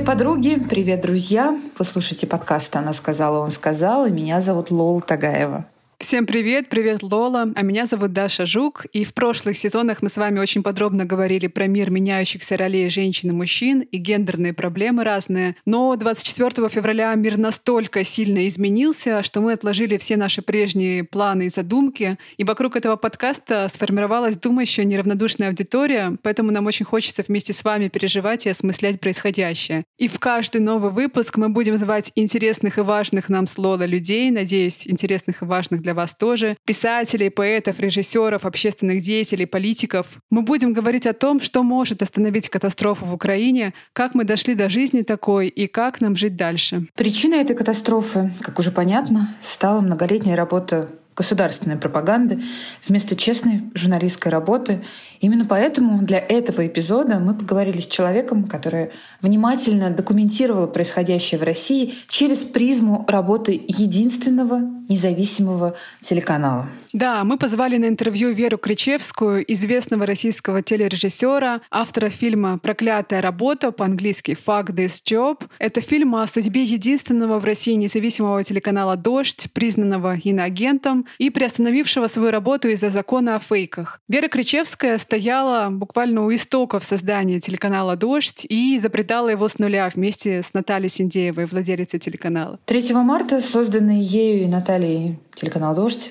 Привет, подруги! Привет, друзья! Вы слушаете подкаст «Она сказала, он сказал», и меня зовут Лола Тагаева. Всем привет, привет, Лола. А меня зовут Даша Жук. И в прошлых сезонах мы с вами очень подробно говорили про мир меняющихся ролей женщин и мужчин и гендерные проблемы разные. Но 24 февраля мир настолько сильно изменился, что мы отложили все наши прежние планы и задумки. И вокруг этого подкаста сформировалась думающая неравнодушная аудитория, поэтому нам очень хочется вместе с вами переживать и осмыслять происходящее. И в каждый новый выпуск мы будем звать интересных и важных нам с Лола людей, надеюсь, интересных и важных для для вас тоже, писателей, поэтов, режиссеров, общественных деятелей, политиков. Мы будем говорить о том, что может остановить катастрофу в Украине, как мы дошли до жизни такой и как нам жить дальше. Причиной этой катастрофы, как уже понятно, стала многолетняя работа государственной пропаганды вместо честной журналистской работы. Именно поэтому для этого эпизода мы поговорили с человеком, который внимательно документировал происходящее в России через призму работы единственного независимого телеканала. Да, мы позвали на интервью Веру Кричевскую, известного российского телережиссера, автора фильма «Проклятая работа», по-английски «Fuck this job». Это фильм о судьбе единственного в России независимого телеканала «Дождь», признанного иноагентом и приостановившего свою работу из-за закона о фейках. Вера Кричевская стояла буквально у истоков создания телеканала «Дождь» и изобретала его с нуля вместе с Натальей Синдеевой, владелицей телеканала. 3 марта созданный ею и Натальей телеканал «Дождь»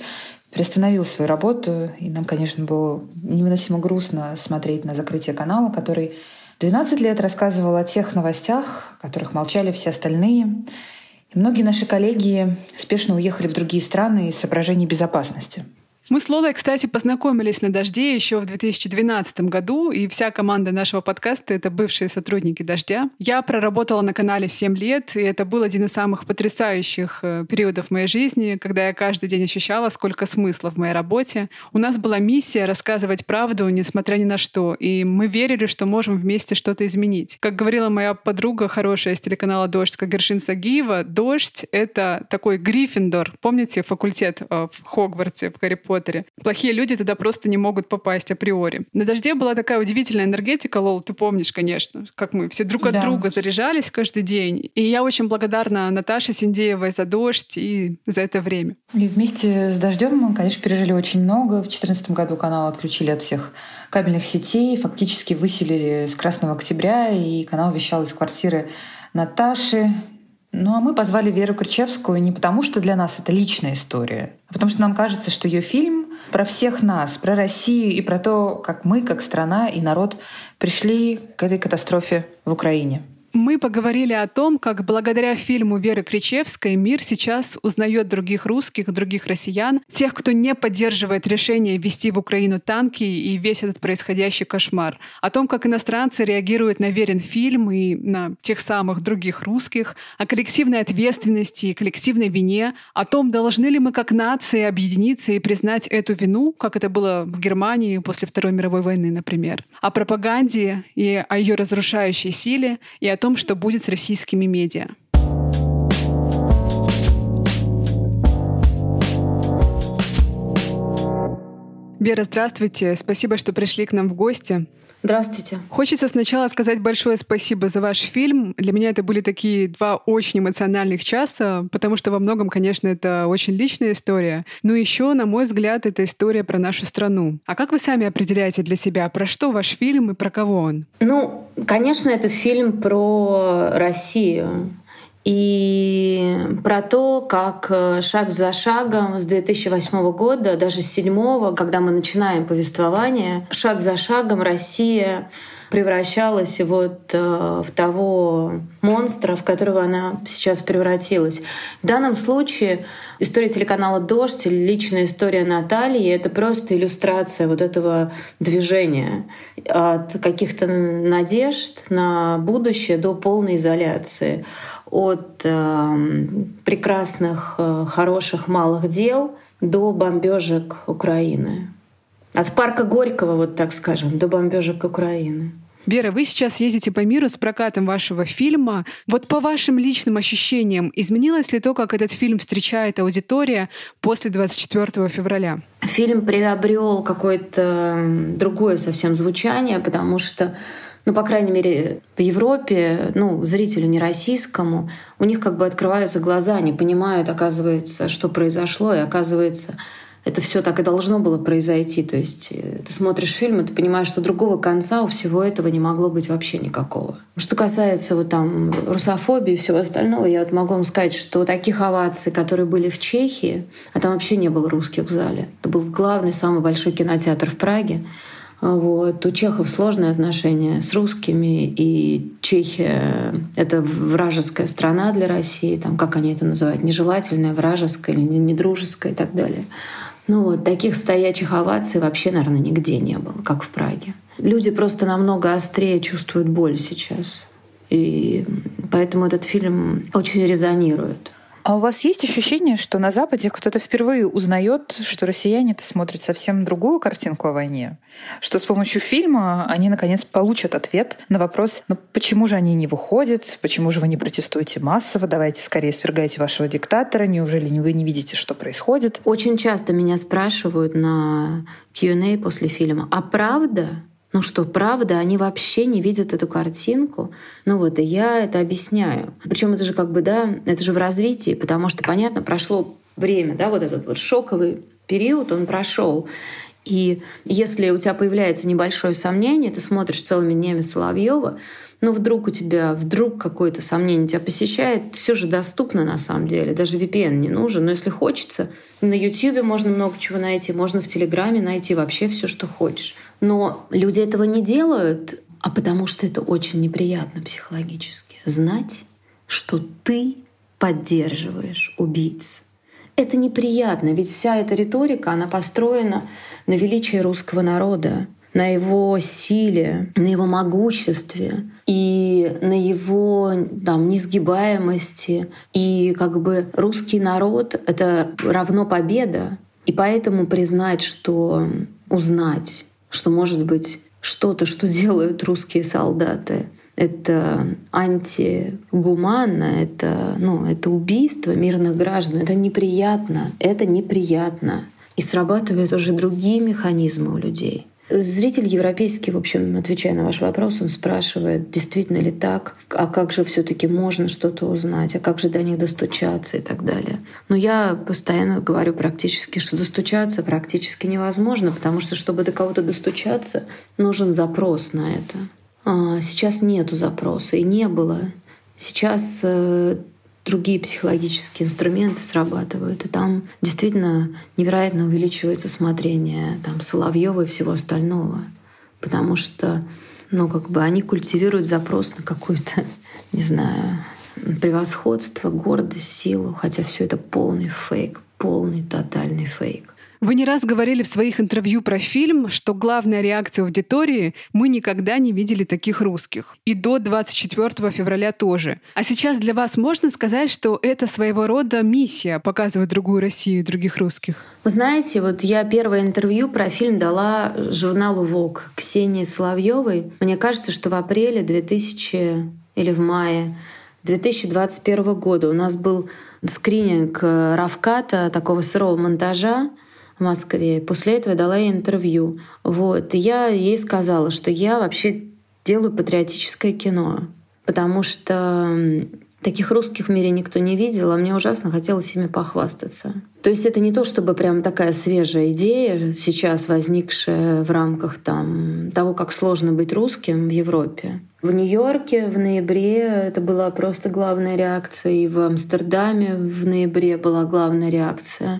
приостановил свою работу, и нам, конечно, было невыносимо грустно смотреть на закрытие канала, который 12 лет рассказывал о тех новостях, о которых молчали все остальные. И многие наши коллеги спешно уехали в другие страны из соображений безопасности. Мы с Лолой, кстати, познакомились на «Дожде» еще в 2012 году, и вся команда нашего подкаста — это бывшие сотрудники «Дождя». Я проработала на канале 7 лет, и это был один из самых потрясающих э, периодов моей жизни, когда я каждый день ощущала, сколько смысла в моей работе. У нас была миссия рассказывать правду, несмотря ни на что, и мы верили, что можем вместе что-то изменить. Как говорила моя подруга хорошая из телеканала «Дождь» Кагершин Сагиева, «Дождь» — это такой Гриффиндор. Помните факультет э, в Хогвартсе, в Гарри Поттере? Поттере. Плохие люди туда просто не могут попасть априори. На «Дожде» была такая удивительная энергетика, Лол, ты помнишь, конечно, как мы все друг от да. друга заряжались каждый день. И я очень благодарна Наташе Синдеевой за «Дождь» и за это время. И вместе с «Дождем» мы, конечно, пережили очень много. В 2014 году канал отключили от всех кабельных сетей, фактически выселили с Красного Октября, и канал вещал из квартиры Наташи, ну а мы позвали Веру Кричевскую не потому, что для нас это личная история, а потому что нам кажется, что ее фильм про всех нас, про Россию и про то, как мы, как страна и народ пришли к этой катастрофе в Украине. Мы поговорили о том, как благодаря фильму Веры Кричевской мир сейчас узнает других русских, других россиян, тех, кто не поддерживает решение ввести в Украину танки и весь этот происходящий кошмар. О том, как иностранцы реагируют на верен фильм и на тех самых других русских, о коллективной ответственности и коллективной вине, о том, должны ли мы как нации объединиться и признать эту вину, как это было в Германии после Второй мировой войны, например, о пропаганде и о ее разрушающей силе, и о том, что будет с российскими медиа. Вера, здравствуйте. Спасибо, что пришли к нам в гости. Здравствуйте. Хочется сначала сказать большое спасибо за ваш фильм. Для меня это были такие два очень эмоциональных часа, потому что во многом, конечно, это очень личная история. Но еще, на мой взгляд, это история про нашу страну. А как вы сами определяете для себя, про что ваш фильм и про кого он? Ну, конечно, это фильм про Россию и про то, как э, шаг за шагом с 2008 года, даже с 2007, когда мы начинаем повествование, шаг за шагом Россия превращалась вот э, в того монстра, в которого она сейчас превратилась. В данном случае история телеканала «Дождь» личная история Натальи — это просто иллюстрация вот этого движения от каких-то надежд на будущее до полной изоляции, от э, прекрасных, э, хороших, малых дел до бомбежек Украины. От парка Горького, вот так скажем, до бомбежек Украины. Вера, вы сейчас ездите по миру с прокатом вашего фильма. Вот по вашим личным ощущениям, изменилось ли то, как этот фильм встречает аудитория после 24 февраля? Фильм приобрел какое-то другое совсем звучание, потому что ну, по крайней мере, в Европе, ну, зрителю не российскому, у них как бы открываются глаза, они понимают, оказывается, что произошло, и оказывается, это все так и должно было произойти. То есть э, ты смотришь фильм, и ты понимаешь, что другого конца у всего этого не могло быть вообще никакого. Что касается вот там русофобии и всего остального, я вот могу вам сказать, что таких оваций, которые были в Чехии, а там вообще не было русских в зале. Это был главный, самый большой кинотеатр в Праге. Вот. У чехов сложные отношения с русскими, и Чехия — это вражеская страна для России, там, как они это называют, нежелательная, вражеская или недружеская и так далее. Ну вот, таких стоячих оваций вообще, наверное, нигде не было, как в Праге. Люди просто намного острее чувствуют боль сейчас. И поэтому этот фильм очень резонирует. А у вас есть ощущение, что на Западе кто-то впервые узнает, что россияне-то смотрят совсем другую картинку о войне? Что с помощью фильма они, наконец, получат ответ на вопрос, ну почему же они не выходят, почему же вы не протестуете массово, давайте скорее свергайте вашего диктатора, неужели вы не видите, что происходит? Очень часто меня спрашивают на Q&A после фильма, а правда, ну что, правда, они вообще не видят эту картинку. Ну вот, и я это объясняю. Причем это же как бы, да, это же в развитии, потому что, понятно, прошло время, да, вот этот вот шоковый период, он прошел. И если у тебя появляется небольшое сомнение, ты смотришь целыми днями Соловьева, но вдруг у тебя вдруг какое-то сомнение тебя посещает, все же доступно на самом деле, даже VPN не нужен. Но если хочется, на YouTube можно много чего найти, можно в Телеграме найти вообще все, что хочешь. Но люди этого не делают, а потому что это очень неприятно психологически. Знать, что ты поддерживаешь убийц. Это неприятно, ведь вся эта риторика, она построена на величии русского народа, на его силе, на его могуществе и на его там, несгибаемости. И как бы русский народ — это равно победа. И поэтому признать, что узнать что, может быть, что-то, что делают русские солдаты, это антигуманно, это, ну, это убийство мирных граждан, это неприятно, это неприятно. И срабатывают уже другие механизмы у людей. Зритель европейский, в общем, отвечая на ваш вопрос, он спрашивает, действительно ли так, а как же все таки можно что-то узнать, а как же до них достучаться и так далее. Но я постоянно говорю практически, что достучаться практически невозможно, потому что, чтобы до кого-то достучаться, нужен запрос на это. А сейчас нету запроса и не было. Сейчас э, другие психологические инструменты срабатывают. И там действительно невероятно увеличивается смотрение там, Соловьева и всего остального. Потому что ну, как бы они культивируют запрос на какую-то, не знаю, превосходство, гордость, силу, хотя все это полный фейк, полный тотальный фейк. Вы не раз говорили в своих интервью про фильм, что главная реакция аудитории — мы никогда не видели таких русских. И до 24 февраля тоже. А сейчас для вас можно сказать, что это своего рода миссия — показывать другую Россию и других русских? Вы знаете, вот я первое интервью про фильм дала журналу Vogue Ксении Соловьевой. Мне кажется, что в апреле 2000 или в мае 2021 года у нас был скрининг Равката, такого сырого монтажа, в Москве. После этого дала ей интервью. Вот. И я ей сказала, что я вообще делаю патриотическое кино, потому что Таких русских в мире никто не видел, а мне ужасно хотелось ими похвастаться. То есть это не то, чтобы прям такая свежая идея, сейчас возникшая в рамках там, того, как сложно быть русским в Европе. В Нью-Йорке в ноябре это была просто главная реакция, и в Амстердаме в ноябре была главная реакция,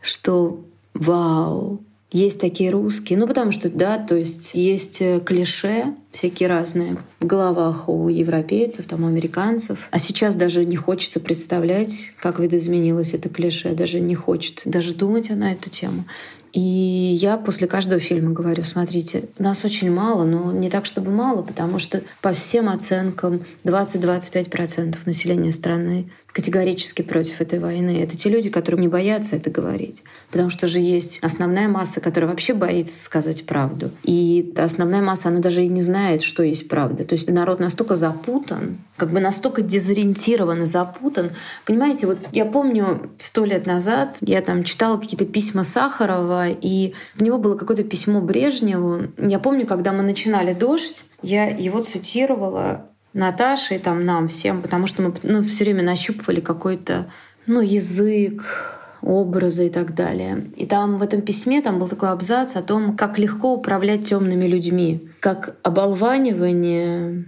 что вау, есть такие русские. Ну, потому что, да, то есть есть э, клише всякие разные в головах у европейцев, там, у американцев. А сейчас даже не хочется представлять, как видоизменилось это клише. Даже не хочется даже думать на эту тему. И я после каждого фильма говорю, смотрите, нас очень мало, но не так, чтобы мало, потому что по всем оценкам 20-25% населения страны категорически против этой войны. Это те люди, которые не боятся это говорить. Потому что же есть основная масса, которая вообще боится сказать правду. И основная масса, она даже и не знает, что есть правда. То есть народ настолько запутан, как бы настолько дезориентирован и запутан. Понимаете, вот я помню сто лет назад я там читала какие-то письма Сахарова и у него было какое-то письмо Брежневу. Я помню, когда мы начинали «Дождь», я его цитировала Наташе и там нам всем, потому что мы ну, все время нащупывали какой-то ну, язык, образы и так далее. И там в этом письме там был такой абзац о том, как легко управлять темными людьми, как оболванивание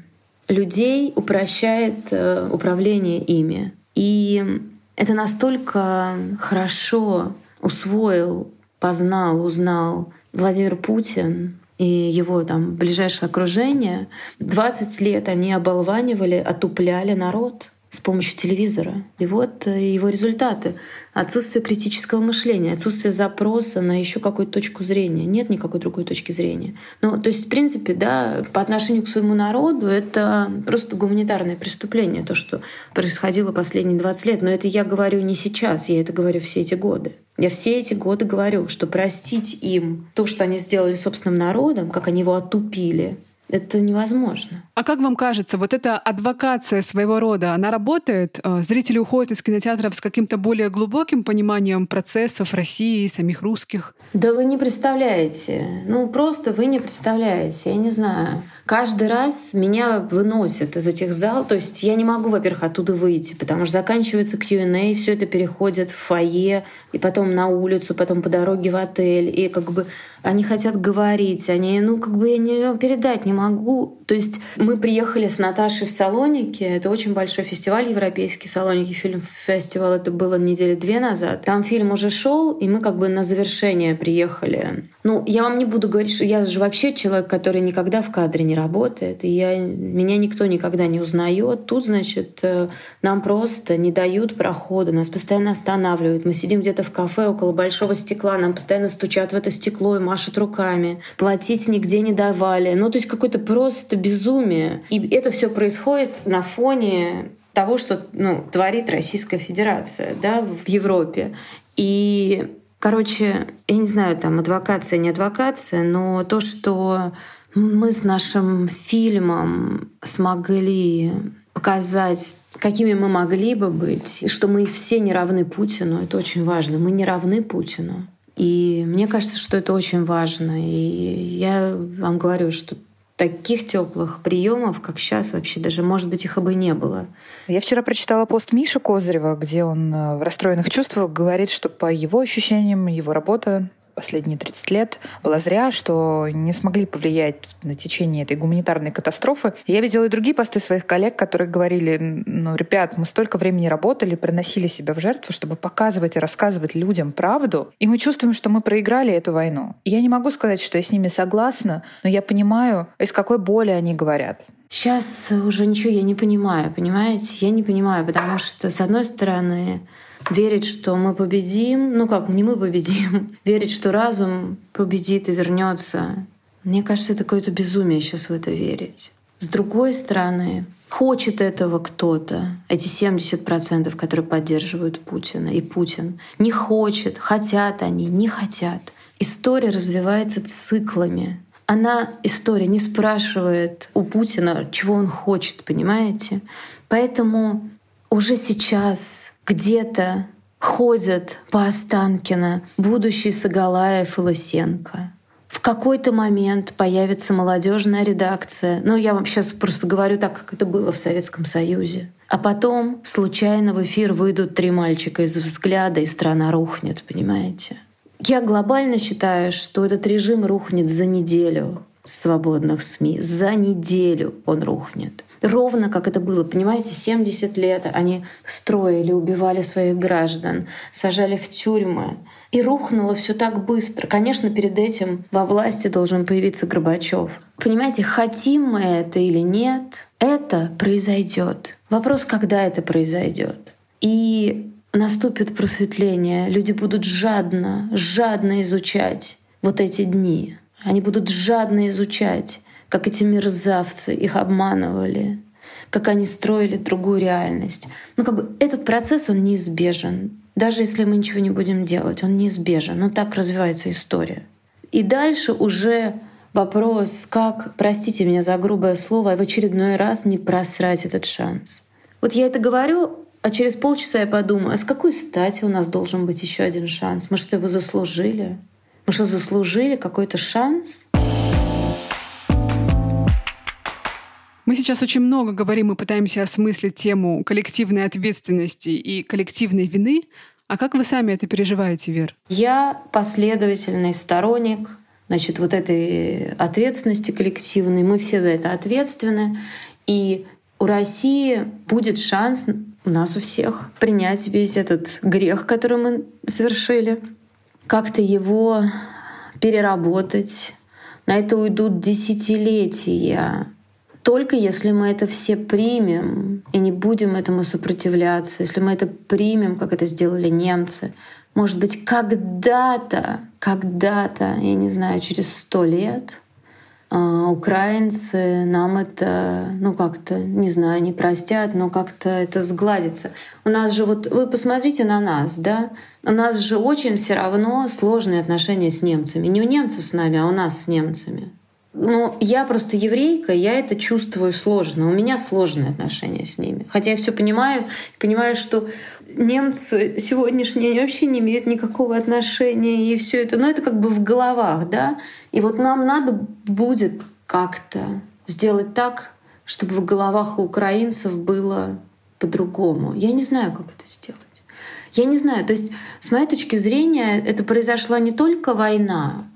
людей упрощает э, управление ими. И это настолько хорошо усвоил, познал, узнал Владимир Путин и его там ближайшее окружение. 20 лет они оболванивали, отупляли народ с помощью телевизора. И вот э, его результаты. Отсутствие критического мышления, отсутствие запроса на еще какую-то точку зрения. Нет никакой другой точки зрения. Ну, то есть, в принципе, да, по отношению к своему народу это просто гуманитарное преступление, то, что происходило последние 20 лет. Но это я говорю не сейчас, я это говорю все эти годы. Я все эти годы говорю, что простить им то, что они сделали собственным народом, как они его отупили, это невозможно. А как вам кажется, вот эта адвокация своего рода, она работает? Э, зрители уходят из кинотеатров с каким-то более глубоким пониманием процессов России, самих русских? Да вы не представляете. Ну, просто вы не представляете. Я не знаю. Каждый раз меня выносят из этих залов. То есть я не могу, во-первых, оттуда выйти, потому что заканчивается Q&A, все это переходит в фойе, и потом на улицу, потом по дороге в отель. И как бы они хотят говорить, они, ну, как бы я не передать не могу. То есть мы приехали с Наташей в Салоники, это очень большой фестиваль европейский, Салоники фильм фестивал, это было недели две назад. Там фильм уже шел, и мы как бы на завершение приехали. Ну, я вам не буду говорить, что я же вообще человек, который никогда в кадре не работает, и я, меня никто никогда не узнает. Тут, значит, э, нам просто не дают прохода, нас постоянно останавливают. Мы сидим где-то в кафе около большого стекла, нам постоянно стучат в это стекло и машут руками. Платить нигде не давали. Ну, то есть какое-то просто безумие. И это все происходит на фоне того, что ну, творит Российская Федерация да, в Европе. И, короче, я не знаю, там адвокация, не адвокация, но то, что мы с нашим фильмом смогли показать, какими мы могли бы быть, и что мы все не равны Путину, это очень важно. Мы не равны Путину. И мне кажется, что это очень важно. И я вам говорю, что таких теплых приемов, как сейчас, вообще даже, может быть, их и бы не было. Я вчера прочитала пост Миши Козырева, где он э, в расстроенных чувствах говорит, что по его ощущениям его работа последние 30 лет была зря, что не смогли повлиять на течение этой гуманитарной катастрофы. Я видела и другие посты своих коллег, которые говорили, ну, ребят, мы столько времени работали, приносили себя в жертву, чтобы показывать и рассказывать людям правду, и мы чувствуем, что мы проиграли эту войну. Я не могу сказать, что я с ними согласна, но я понимаю, из какой боли они говорят. Сейчас уже ничего я не понимаю, понимаете? Я не понимаю, потому что, с одной стороны, верить, что мы победим, ну как, не мы победим, верить, что разум победит и вернется. Мне кажется, это какое-то безумие сейчас в это верить. С другой стороны, хочет этого кто-то, эти 70%, которые поддерживают Путина и Путин, не хочет, хотят они, не хотят. История развивается циклами. Она, история, не спрашивает у Путина, чего он хочет, понимаете? Поэтому уже сейчас где-то ходят по Останкино будущий Сагалаев и Лысенко. В какой-то момент появится молодежная редакция. Ну, я вам сейчас просто говорю так, как это было в Советском Союзе. А потом случайно в эфир выйдут три мальчика из взгляда, и страна рухнет, понимаете? Я глобально считаю, что этот режим рухнет за неделю свободных СМИ. За неделю он рухнет. Ровно как это было, понимаете, 70 лет они строили, убивали своих граждан, сажали в тюрьмы. И рухнуло все так быстро. Конечно, перед этим во власти должен появиться Горбачев. Понимаете, хотим мы это или нет, это произойдет. Вопрос, когда это произойдет. И наступит просветление. Люди будут жадно, жадно изучать вот эти дни. Они будут жадно изучать, как эти мерзавцы их обманывали, как они строили другую реальность. Ну, как бы этот процесс, он неизбежен. Даже если мы ничего не будем делать, он неизбежен. Но так развивается история. И дальше уже вопрос, как, простите меня за грубое слово, в очередной раз не просрать этот шанс. Вот я это говорю, а через полчаса я подумаю, а с какой стати у нас должен быть еще один шанс? Мы что, его заслужили? Мы что, заслужили какой-то шанс? Сейчас очень много говорим и пытаемся осмыслить тему коллективной ответственности и коллективной вины. А как вы сами это переживаете, Вер? Я последовательный сторонник значит, вот этой ответственности коллективной. Мы все за это ответственны. И у России будет шанс у нас у всех принять весь этот грех, который мы совершили, как-то его переработать. На это уйдут десятилетия. Только если мы это все примем и не будем этому сопротивляться, если мы это примем, как это сделали немцы, может быть, когда-то, когда-то, я не знаю, через сто лет а, украинцы нам это, ну как-то, не знаю, не простят, но как-то это сгладится. У нас же вот, вы посмотрите на нас, да, у нас же очень все равно сложные отношения с немцами. Не у немцев с нами, а у нас с немцами. Ну, я просто еврейка, я это чувствую сложно. У меня сложные отношения с ними. Хотя я все понимаю, понимаю, что немцы сегодняшние вообще не имеют никакого отношения и все это. Но это как бы в головах, да. И вот нам надо будет как-то сделать так, чтобы в головах у украинцев было по-другому. Я не знаю, как это сделать. Я не знаю. То есть, с моей точки зрения, это произошла не только война,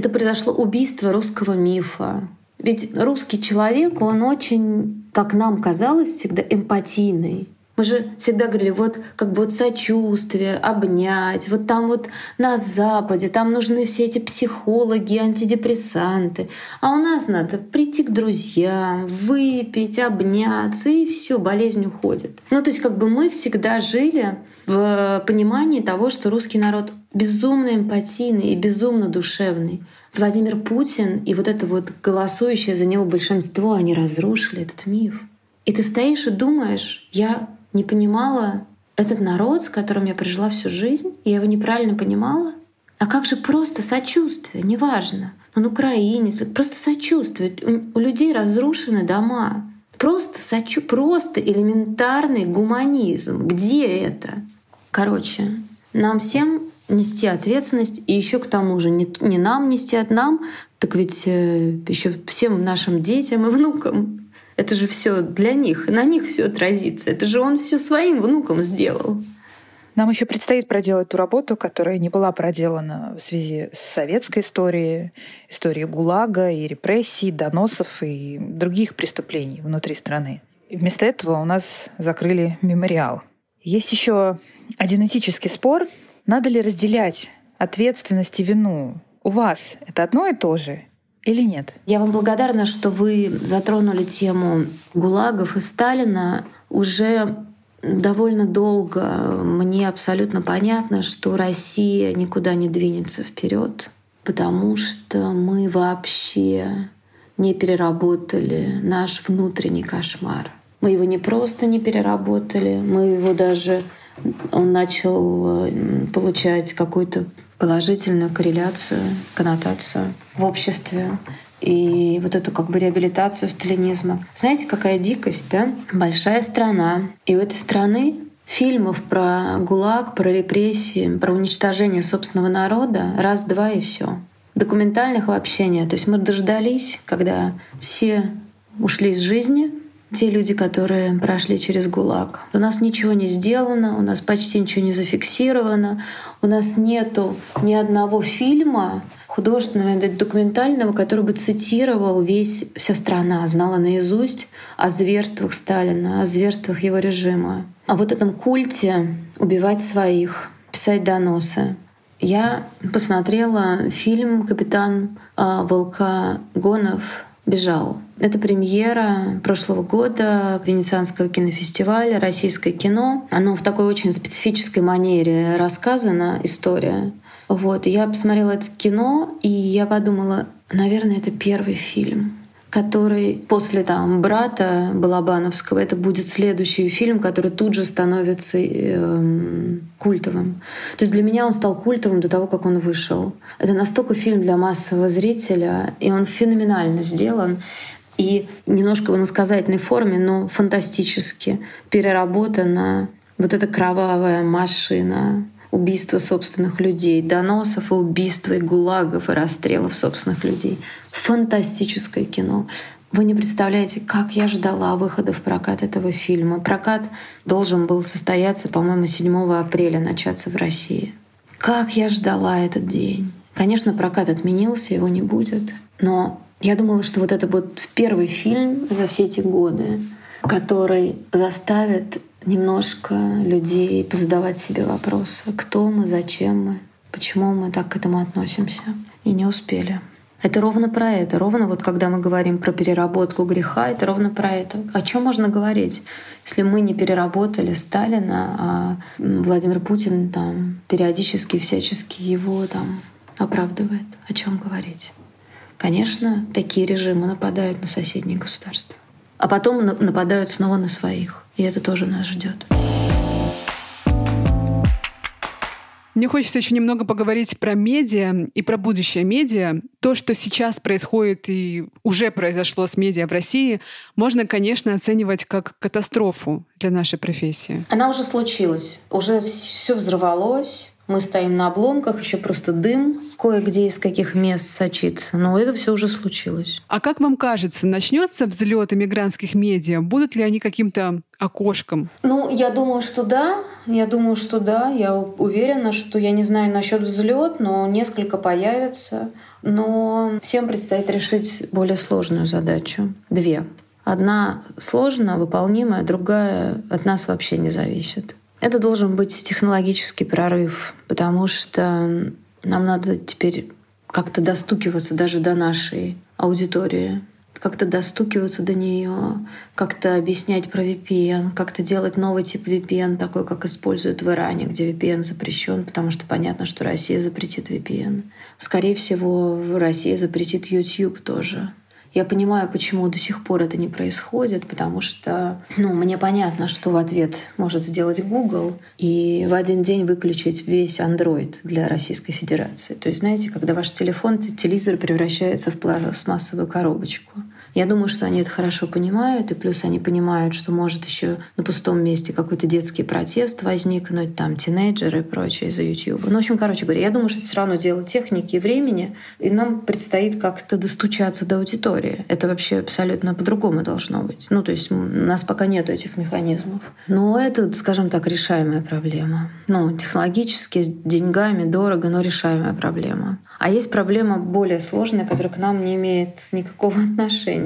это произошло убийство русского мифа. Ведь русский человек, он очень, как нам казалось, всегда эмпатийный. Мы же всегда говорили, вот как бы вот сочувствие, обнять, вот там вот на Западе, там нужны все эти психологи, антидепрессанты. А у нас надо прийти к друзьям, выпить, обняться, и все, болезнь уходит. Ну, то есть как бы мы всегда жили в понимании того, что русский народ безумно эмпатийный и безумно душевный. Владимир Путин и вот это вот голосующее за него большинство, они разрушили этот миф. И ты стоишь и думаешь, я не понимала этот народ, с которым я прожила всю жизнь, я его неправильно понимала. А как же просто сочувствие, неважно, он украинец, просто сочувствие. У, людей разрушены дома. Просто, сочу, просто элементарный гуманизм. Где это? Короче, нам всем нести ответственность, и еще к тому же не, не нам нести от нам, так ведь э, еще всем нашим детям и внукам это же все для них, на них все отразится. Это же он все своим внукам сделал. Нам еще предстоит проделать ту работу, которая не была проделана в связи с советской историей, историей ГУЛАГа и репрессий, доносов и других преступлений внутри страны. И вместо этого у нас закрыли мемориал. Есть еще один этический спор. Надо ли разделять ответственность и вину? У вас это одно и то же? Или нет? Я вам благодарна, что вы затронули тему ГУЛАГов и Сталина. Уже довольно долго мне абсолютно понятно, что Россия никуда не двинется вперед, потому что мы вообще не переработали наш внутренний кошмар. Мы его не просто не переработали, мы его даже он начал э, получать какую-то положительную корреляцию, коннотацию в обществе и вот эту как бы реабилитацию сталинизма. Знаете, какая дикость, да? Большая страна, и у этой страны фильмов про ГУЛАГ, про репрессии, про уничтожение собственного народа раз-два и все. Документальных вообще нет. То есть мы дождались, когда все ушли из жизни, те люди, которые прошли через ГУЛАГ. У нас ничего не сделано, у нас почти ничего не зафиксировано, у нас нету ни одного фильма художественного документального, который бы цитировал весь, вся страна, знала наизусть о зверствах Сталина, о зверствах его режима, о вот этом культе убивать своих, писать доносы. Я посмотрела фильм «Капитан а, Волка Гонов» бежал. Это премьера прошлого года Венецианского кинофестиваля «Российское кино». Оно в такой очень специфической манере рассказана, история. Вот, я посмотрела это кино, и я подумала, наверное, это первый фильм, который после там брата Балабановского это будет следующий фильм, который тут же становится э, культовым. То есть для меня он стал культовым до того, как он вышел. Это настолько фильм для массового зрителя, и он феноменально сделан и немножко в иносказательной форме, но фантастически переработана вот эта кровавая машина убийства собственных людей, доносов и убийства, и гулагов, и расстрелов собственных людей. Фантастическое кино. Вы не представляете, как я ждала выхода в прокат этого фильма. Прокат должен был состояться, по-моему, 7 апреля, начаться в России. Как я ждала этот день. Конечно, прокат отменился, его не будет. Но я думала, что вот это будет первый фильм за все эти годы, который заставит немножко людей позадавать себе вопросы. Кто мы, зачем мы, почему мы так к этому относимся. И не успели. Это ровно про это. Ровно вот когда мы говорим про переработку греха, это ровно про это. О чем можно говорить, если мы не переработали Сталина, а Владимир Путин там периодически всячески его там оправдывает? О чем говорить? Конечно, такие режимы нападают на соседние государства. А потом нападают снова на своих. И это тоже нас ждет. Мне хочется еще немного поговорить про медиа и про будущее медиа. То, что сейчас происходит и уже произошло с медиа в России, можно, конечно, оценивать как катастрофу для нашей профессии. Она уже случилась. Уже все взорвалось. Мы стоим на обломках, еще просто дым кое-где из каких мест сочится. Но это все уже случилось. А как вам кажется, начнется взлет иммигрантских медиа? Будут ли они каким-то окошком? Ну, я думаю, что да. Я думаю, что да. Я уверена, что я не знаю насчет взлет, но несколько появится. Но всем предстоит решить более сложную задачу. Две. Одна сложная, выполнимая, другая от нас вообще не зависит. Это должен быть технологический прорыв, потому что нам надо теперь как-то достукиваться даже до нашей аудитории, как-то достукиваться до нее, как-то объяснять про VPN, как-то делать новый тип VPN, такой, как используют в Иране, где VPN запрещен, потому что понятно, что Россия запретит VPN. Скорее всего, Россия запретит YouTube тоже. Я понимаю, почему до сих пор это не происходит, потому что, ну, мне понятно, что в ответ может сделать Google и в один день выключить весь Android для Российской Федерации. То есть, знаете, когда ваш телефон, телевизор превращается в пластмассовую коробочку. Я думаю, что они это хорошо понимают, и плюс они понимают, что может еще на пустом месте какой-то детский протест возникнуть, там тинейджеры и прочее из-за YouTube. Ну, в общем, короче говоря, я думаю, что это все равно дело техники и времени, и нам предстоит как-то достучаться до аудитории. Это вообще абсолютно по-другому должно быть. Ну, то есть у нас пока нет этих механизмов. Но это, скажем так, решаемая проблема. Ну, технологически, с деньгами, дорого, но решаемая проблема. А есть проблема более сложная, которая к нам не имеет никакого отношения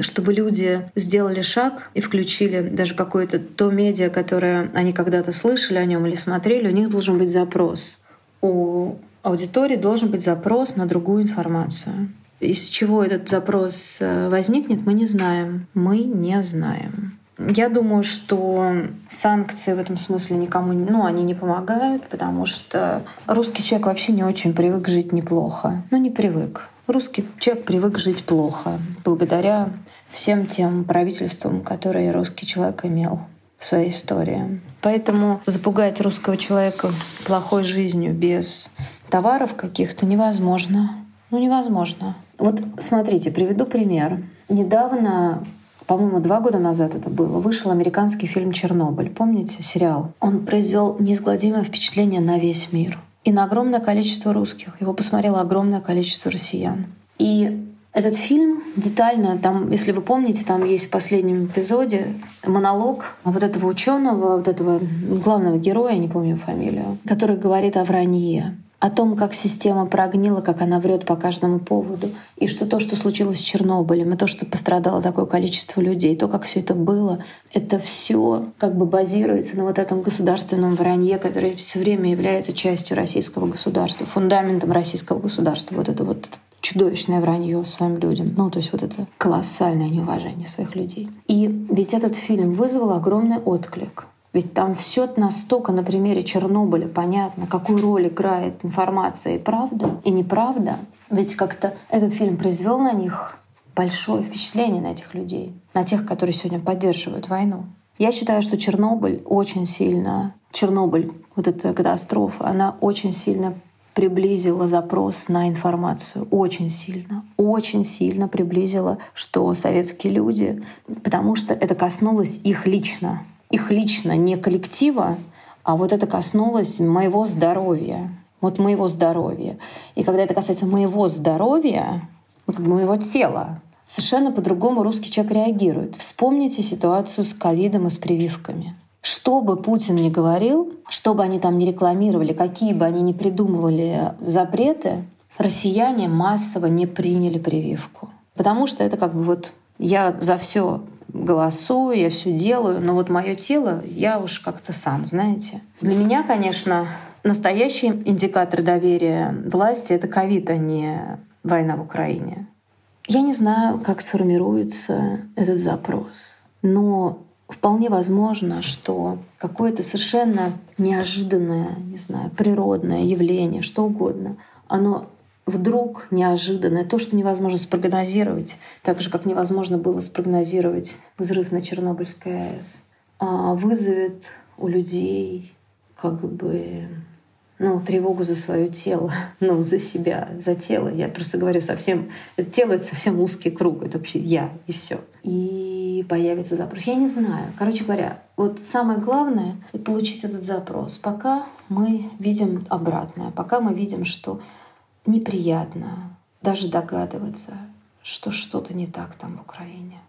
чтобы люди сделали шаг и включили даже какое-то то медиа, которое они когда-то слышали о нем или смотрели, у них должен быть запрос. У аудитории должен быть запрос на другую информацию. Из чего этот запрос э, возникнет, мы не знаем. Мы не знаем. Я думаю, что санкции в этом смысле никому ну, они не помогают, потому что русский человек вообще не очень привык жить неплохо. Ну, не привык. Русский человек привык жить плохо благодаря всем тем правительствам, которые русский человек имел в своей истории. Поэтому запугать русского человека плохой жизнью без товаров каких-то невозможно. Ну, невозможно. Вот смотрите, приведу пример. Недавно по-моему, два года назад это было, вышел американский фильм «Чернобыль». Помните сериал? Он произвел неизгладимое впечатление на весь мир. И на огромное количество русских. Его посмотрело огромное количество россиян. И этот фильм детально, там, если вы помните, там есть в последнем эпизоде монолог вот этого ученого, вот этого главного героя, не помню фамилию, который говорит о вранье о том, как система прогнила, как она врет по каждому поводу, и что то, что случилось с Чернобылем, и то, что пострадало такое количество людей, то, как все это было, это все как бы базируется на вот этом государственном вранье, которое все время является частью российского государства, фундаментом российского государства. Вот это вот чудовищное вранье своим людям. Ну, то есть вот это колоссальное неуважение своих людей. И ведь этот фильм вызвал огромный отклик. Ведь там все настолько на примере Чернобыля понятно, какую роль играет информация и правда, и неправда. Ведь как-то этот фильм произвел на них большое впечатление на этих людей, на тех, которые сегодня поддерживают войну. Я считаю, что Чернобыль очень сильно, Чернобыль, вот эта катастрофа, она очень сильно приблизила запрос на информацию. Очень сильно. Очень сильно приблизила, что советские люди, потому что это коснулось их лично их лично, не коллектива, А вот это коснулось моего здоровья. Вот моего здоровья. И когда это касается моего здоровья, ну, как бы моего тела, совершенно по-другому русский человек реагирует. Вспомните ситуацию с ковидом и с прививками. Что бы Путин ни говорил, что бы они там ни рекламировали, какие бы они ни придумывали запреты, россияне массово не приняли прививку. Потому что это как бы вот я за все голосую, я все делаю, но вот мое тело я уж как-то сам, знаете. Для меня, конечно, настоящий индикатор доверия власти — это ковид, а не война в Украине. Я не знаю, как сформируется этот запрос, но вполне возможно, что какое-то совершенно неожиданное, не знаю, природное явление, что угодно, оно вдруг неожиданное, то, что невозможно спрогнозировать, так же, как невозможно было спрогнозировать взрыв на Чернобыльской АЭС, а вызовет у людей как бы ну, тревогу за свое тело, ну, за себя, за тело. Я просто говорю совсем... Тело — это совсем узкий круг. Это вообще я и все. И появится запрос. Я не знаю. Короче говоря, вот самое главное — получить этот запрос. Пока мы видим обратное. Пока мы видим, что неприятно даже догадываться, что что-то не так там в Украине.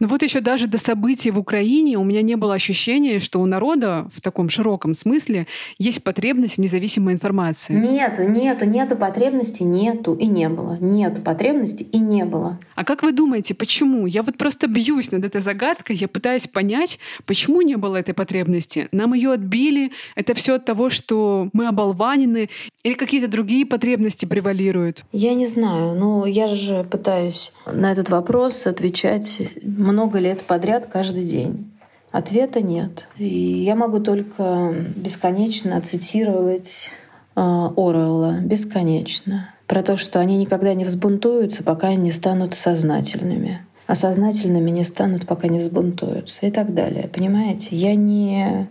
Но вот еще даже до событий в Украине у меня не было ощущения, что у народа в таком широком смысле есть потребность в независимой информации. Нету, нету, нету потребности, нету и не было. Нету потребности и не было. А как вы думаете, почему? Я вот просто бьюсь над этой загадкой, я пытаюсь понять, почему не было этой потребности. Нам ее отбили, это все от того, что мы оболванены, или какие-то другие потребности превалируют? Я не знаю, но я же пытаюсь на этот вопрос отвечать много лет подряд каждый день. Ответа нет. И я могу только бесконечно цитировать э, Оруэлла, бесконечно, про то, что они никогда не взбунтуются, пока не станут сознательными. А сознательными не станут, пока не взбунтуются и так далее. Понимаете? Я не...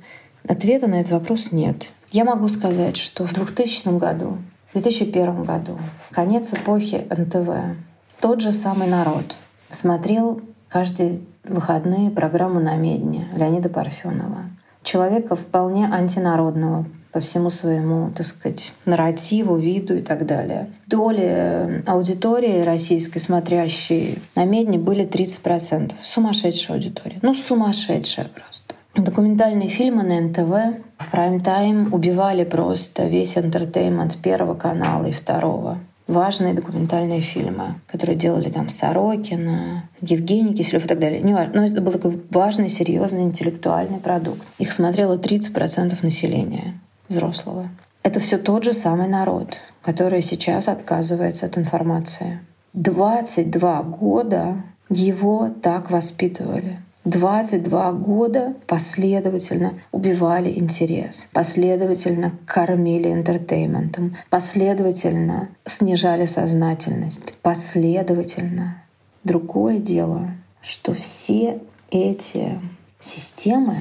Ответа на этот вопрос нет. Я могу сказать, что в 2000 году, в 2001 году, конец эпохи НТВ, тот же самый народ смотрел каждые выходные программу «Намедни» Леонида Парфенова. Человека вполне антинародного по всему своему, так сказать, нарративу, виду и так далее. Доли аудитории российской, смотрящей «Намедни», были 30%. Сумасшедшая аудитория. Ну, сумасшедшая просто. Документальные фильмы на НТВ в прайм-тайм убивали просто весь entertainment первого канала и второго важные документальные фильмы, которые делали там Сорокина, Евгений Киселев и так далее. Не важно. Но это был такой важный, серьезный интеллектуальный продукт. Их смотрело 30% населения взрослого. Это все тот же самый народ, который сейчас отказывается от информации. 22 года его так воспитывали. 22 года последовательно убивали интерес, последовательно кормили интертейментом, последовательно снижали сознательность, последовательно. Другое дело, что все эти системы,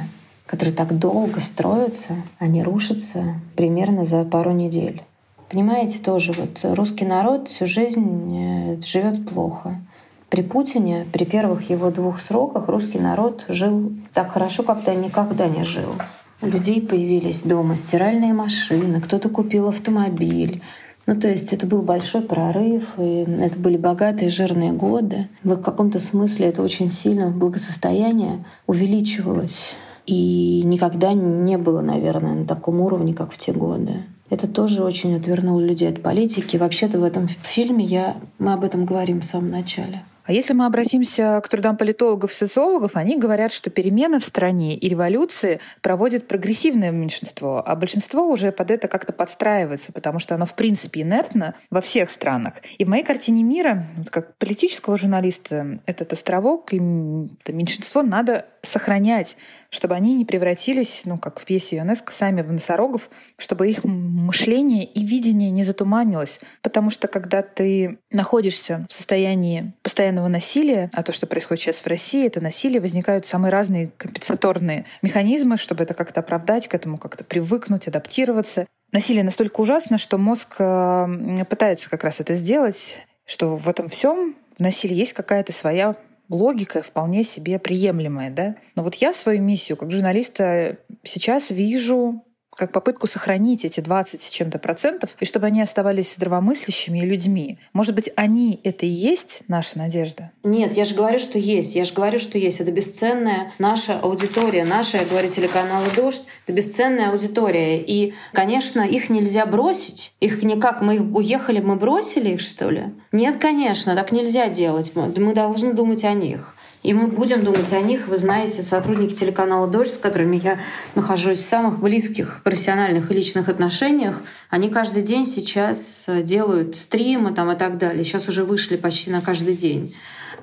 которые так долго строятся, они рушатся примерно за пару недель. Понимаете, тоже вот русский народ всю жизнь э, живет плохо. При Путине, при первых его двух сроках, русский народ жил так хорошо, как-то никогда не жил. У людей появились дома стиральные машины, кто-то купил автомобиль. Ну, то есть это был большой прорыв, и это были богатые, жирные годы. В каком-то смысле это очень сильно благосостояние увеличивалось. И никогда не было, наверное, на таком уровне, как в те годы. Это тоже очень отвернуло людей от политики. Вообще-то в этом фильме я, мы об этом говорим в самом начале. А если мы обратимся к трудам политологов и социологов, они говорят, что перемены в стране и революции проводит прогрессивное меньшинство, а большинство уже под это как-то подстраивается, потому что оно в принципе инертно во всех странах. И в моей картине мира, как политического журналиста, этот островок и это меньшинство надо сохранять, чтобы они не превратились, ну, как в пьесе ЮНЕСКО, сами в носорогов, чтобы их мышление и видение не затуманилось. Потому что когда ты находишься в состоянии постоянного насилия, а то, что происходит сейчас в России, это насилие, возникают самые разные компенсаторные механизмы, чтобы это как-то оправдать, к этому как-то привыкнуть, адаптироваться. Насилие настолько ужасно, что мозг э, пытается как раз это сделать, что в этом всем в насилии есть какая-то своя логика вполне себе приемлемая, да. Но вот я свою миссию как журналиста сейчас вижу как попытку сохранить эти 20 с чем-то процентов, и чтобы они оставались здравомыслящими людьми. Может быть, они — это и есть наша надежда? Нет, я же говорю, что есть. Я же говорю, что есть. Это бесценная наша аудитория. Наша, я говорю, телеканала «Дождь» — это бесценная аудитория. И, конечно, их нельзя бросить. Их никак. Мы их уехали, мы бросили их, что ли? Нет, конечно, так нельзя делать. Мы должны думать о них. И мы будем думать о них. Вы знаете, сотрудники телеканала «Дождь», с которыми я нахожусь в самых близких профессиональных и личных отношениях, они каждый день сейчас делают стримы там и так далее. Сейчас уже вышли почти на каждый день.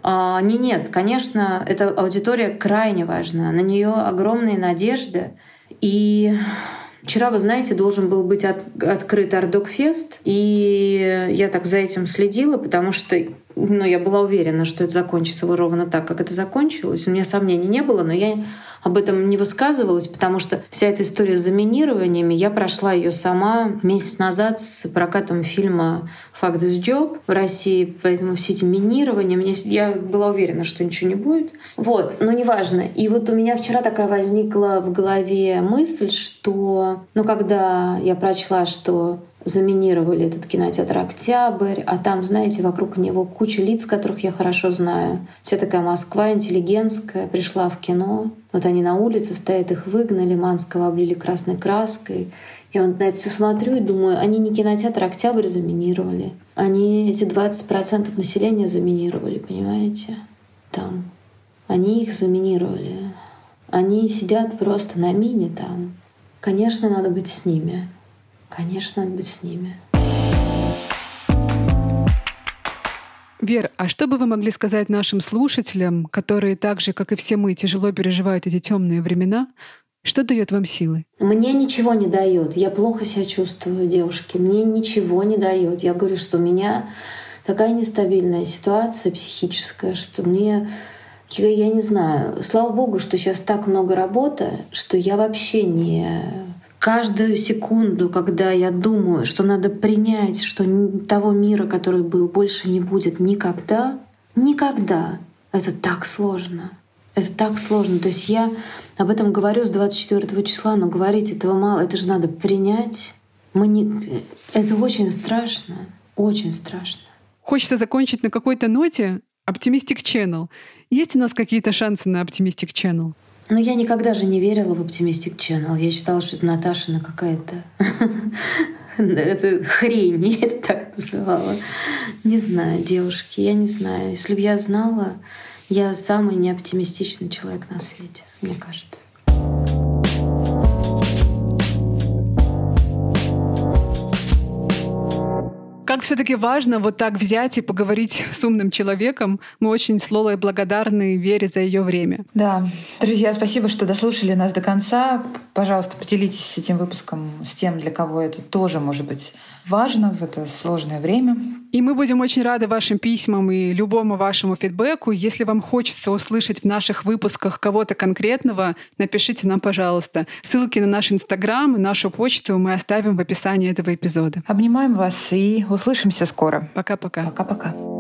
А, не, нет, конечно, эта аудитория крайне важна. На нее огромные надежды. И Вчера, вы знаете, должен был быть от, открыт Ардокфест, и я так за этим следила, потому что ну, я была уверена, что это закончится ровно так, как это закончилось. У меня сомнений не было, но я об этом не высказывалась, потому что вся эта история с заминированиями, я прошла ее сама месяц назад с прокатом фильма «Факт из Job» в России, поэтому все эти минирования, мне, я была уверена, что ничего не будет. Вот, но неважно. И вот у меня вчера такая возникла в голове мысль, что, ну, когда я прочла, что заминировали этот кинотеатр «Октябрь», а там, знаете, вокруг него куча лиц, которых я хорошо знаю. Вся такая Москва интеллигентская пришла в кино. Вот они на улице стоят, их выгнали, Манского облили красной краской. Я вот на это все смотрю и думаю, они не кинотеатр «Октябрь» заминировали. Они эти 20% населения заминировали, понимаете? Там. Они их заминировали. Они сидят просто на мине там. Конечно, надо быть с ними. Конечно, быть с ними. Вер, а что бы вы могли сказать нашим слушателям, которые так же, как и все мы, тяжело переживают эти темные времена? Что дает вам силы? Мне ничего не дает. Я плохо себя чувствую, девушки. Мне ничего не дает. Я говорю, что у меня такая нестабильная ситуация психическая, что мне я не знаю. Слава богу, что сейчас так много работы, что я вообще не каждую секунду, когда я думаю, что надо принять, что того мира, который был, больше не будет никогда, никогда. Это так сложно. Это так сложно. То есть я об этом говорю с 24 числа, но говорить этого мало. Это же надо принять. Мы не... Это очень страшно. Очень страшно. Хочется закончить на какой-то ноте. Оптимистик Channel. Есть у нас какие-то шансы на Оптимистик Channel? Но я никогда же не верила в Optimistic Channel. Я считала, что это Наташина какая-то это хрень, я это так называла. Не знаю, девушки, я не знаю. Если бы я знала, я самый неоптимистичный человек на свете, мне кажется. Как все-таки важно вот так взять и поговорить с умным человеком. Мы очень с Лолой благодарны Вере за ее время. Да. Друзья, спасибо, что дослушали нас до конца. Пожалуйста, поделитесь этим выпуском с тем, для кого это тоже может быть важно в это сложное время. И мы будем очень рады вашим письмам и любому вашему фидбэку. Если вам хочется услышать в наших выпусках кого-то конкретного, напишите нам, пожалуйста. Ссылки на наш Инстаграм и нашу почту мы оставим в описании этого эпизода. Обнимаем вас и услышимся скоро. Пока-пока. Пока-пока.